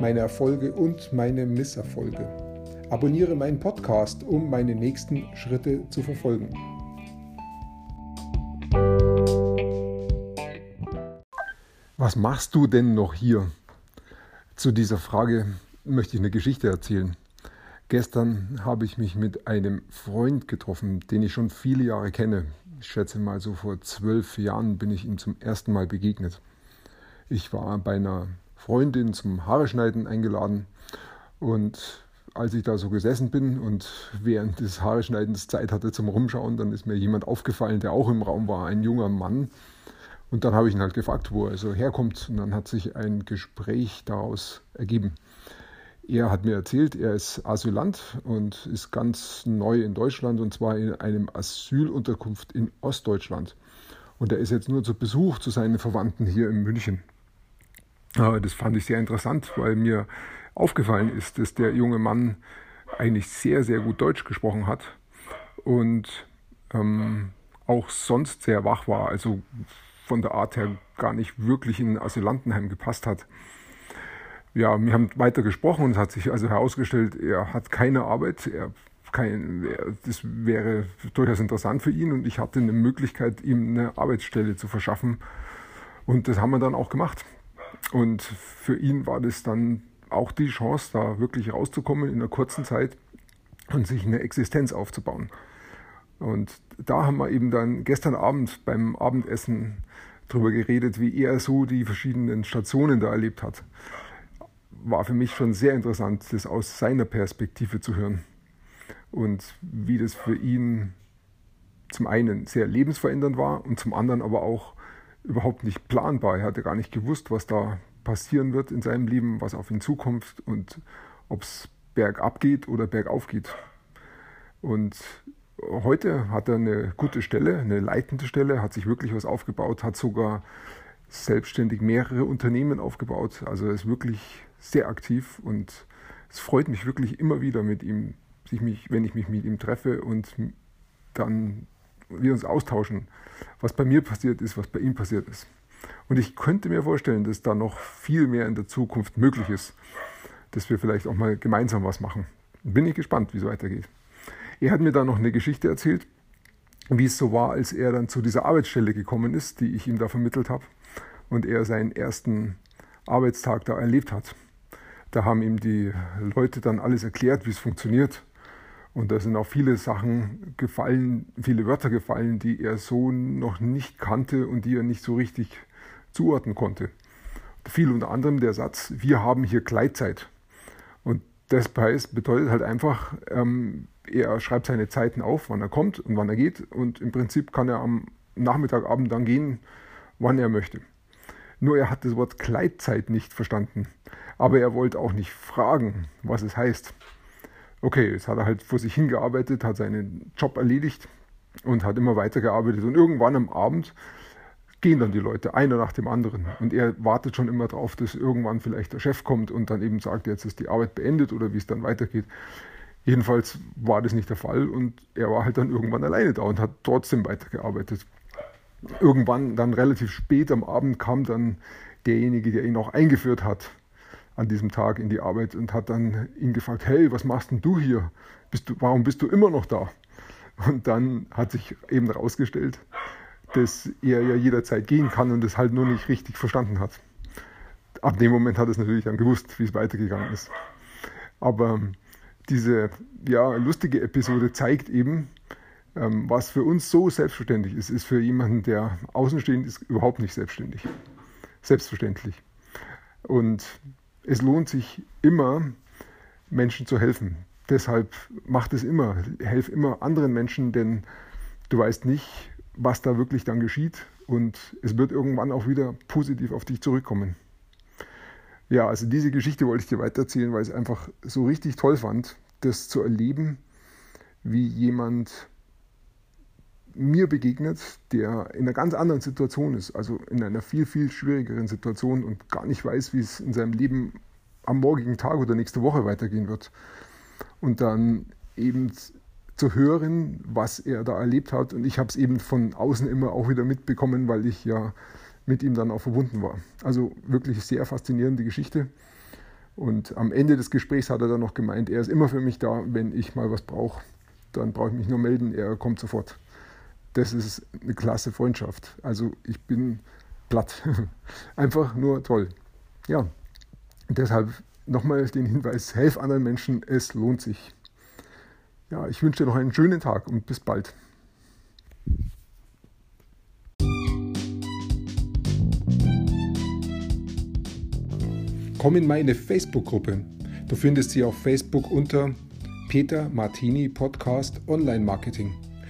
meine Erfolge und meine Misserfolge. Abonniere meinen Podcast, um meine nächsten Schritte zu verfolgen. Was machst du denn noch hier? Zu dieser Frage möchte ich eine Geschichte erzählen. Gestern habe ich mich mit einem Freund getroffen, den ich schon viele Jahre kenne. Ich schätze mal so vor zwölf Jahren bin ich ihm zum ersten Mal begegnet. Ich war bei einer Freundin zum Haare schneiden eingeladen und als ich da so gesessen bin und während des Haareschneidens Zeit hatte zum Rumschauen, dann ist mir jemand aufgefallen, der auch im Raum war, ein junger Mann. Und dann habe ich ihn halt gefragt, wo er so herkommt. Und dann hat sich ein Gespräch daraus ergeben. Er hat mir erzählt, er ist Asylant und ist ganz neu in Deutschland und zwar in einem Asylunterkunft in Ostdeutschland. Und er ist jetzt nur zu Besuch zu seinen Verwandten hier in München. Das fand ich sehr interessant, weil mir aufgefallen ist, dass der junge Mann eigentlich sehr, sehr gut Deutsch gesprochen hat und ähm, auch sonst sehr wach war, also von der Art her gar nicht wirklich in ein Asylantenheim gepasst hat ja, wir haben weiter gesprochen und es hat sich also herausgestellt, er hat keine Arbeit, er kein, das wäre durchaus interessant für ihn und ich hatte eine Möglichkeit, ihm eine Arbeitsstelle zu verschaffen. Und das haben wir dann auch gemacht. Und für ihn war das dann auch die Chance, da wirklich rauszukommen in einer kurzen Zeit und sich eine Existenz aufzubauen. Und da haben wir eben dann gestern Abend beim Abendessen darüber geredet, wie er so die verschiedenen Stationen da erlebt hat war für mich schon sehr interessant, das aus seiner Perspektive zu hören. Und wie das für ihn zum einen sehr lebensverändernd war und zum anderen aber auch überhaupt nicht planbar. Er hatte gar nicht gewusst, was da passieren wird in seinem Leben, was auf ihn zukommt und ob es bergab geht oder bergauf geht. Und heute hat er eine gute Stelle, eine leitende Stelle, hat sich wirklich was aufgebaut, hat sogar selbstständig mehrere Unternehmen aufgebaut. Also er ist wirklich sehr aktiv und es freut mich wirklich immer wieder mit ihm, sich mich, wenn ich mich mit ihm treffe und dann wir uns austauschen, was bei mir passiert ist, was bei ihm passiert ist. Und ich könnte mir vorstellen, dass da noch viel mehr in der Zukunft möglich ist, dass wir vielleicht auch mal gemeinsam was machen. Bin ich gespannt, wie es weitergeht. Er hat mir da noch eine Geschichte erzählt, wie es so war, als er dann zu dieser Arbeitsstelle gekommen ist, die ich ihm da vermittelt habe und er seinen ersten Arbeitstag da erlebt hat. Da haben ihm die Leute dann alles erklärt, wie es funktioniert. Und da sind auch viele Sachen gefallen, viele Wörter gefallen, die er so noch nicht kannte und die er nicht so richtig zuordnen konnte. Viel unter anderem der Satz, wir haben hier Gleitzeit. Und das bedeutet halt einfach, ähm, er schreibt seine Zeiten auf, wann er kommt und wann er geht. Und im Prinzip kann er am Nachmittagabend dann gehen, wann er möchte. Nur er hat das Wort Gleitzeit nicht verstanden. Aber er wollte auch nicht fragen, was es heißt. Okay, jetzt hat er halt vor sich hingearbeitet, hat seinen Job erledigt und hat immer weitergearbeitet. Und irgendwann am Abend gehen dann die Leute, einer nach dem anderen. Und er wartet schon immer darauf, dass irgendwann vielleicht der Chef kommt und dann eben sagt, jetzt ist die Arbeit beendet oder wie es dann weitergeht. Jedenfalls war das nicht der Fall und er war halt dann irgendwann alleine da und hat trotzdem weitergearbeitet. Irgendwann, dann relativ spät am Abend, kam dann derjenige, der ihn auch eingeführt hat an diesem Tag in die Arbeit und hat dann ihn gefragt, hey, was machst denn du hier? Bist du, warum bist du immer noch da? Und dann hat sich eben herausgestellt, dass er ja jederzeit gehen kann und es halt nur nicht richtig verstanden hat. Ab dem Moment hat es natürlich dann gewusst, wie es weitergegangen ist. Aber diese ja, lustige Episode zeigt eben, ähm, was für uns so selbstverständlich ist, ist für jemanden, der außenstehend ist, überhaupt nicht selbstständig. Selbstverständlich. Und es lohnt sich immer, Menschen zu helfen. Deshalb macht es immer, helf immer anderen Menschen, denn du weißt nicht, was da wirklich dann geschieht und es wird irgendwann auch wieder positiv auf dich zurückkommen. Ja, also diese Geschichte wollte ich dir weitererzählen, weil ich es einfach so richtig toll fand, das zu erleben, wie jemand mir begegnet, der in einer ganz anderen Situation ist, also in einer viel, viel schwierigeren Situation und gar nicht weiß, wie es in seinem Leben am morgigen Tag oder nächste Woche weitergehen wird. Und dann eben zu hören, was er da erlebt hat. Und ich habe es eben von außen immer auch wieder mitbekommen, weil ich ja mit ihm dann auch verbunden war. Also wirklich sehr faszinierende Geschichte. Und am Ende des Gesprächs hat er dann noch gemeint, er ist immer für mich da, wenn ich mal was brauche. Dann brauche ich mich nur melden, er kommt sofort. Das ist eine klasse Freundschaft. Also ich bin platt. Einfach nur toll. Ja, deshalb nochmal den Hinweis, helf anderen Menschen, es lohnt sich. Ja, ich wünsche dir noch einen schönen Tag und bis bald. Komm in meine Facebook-Gruppe. Du findest sie auf Facebook unter Peter Martini Podcast Online Marketing.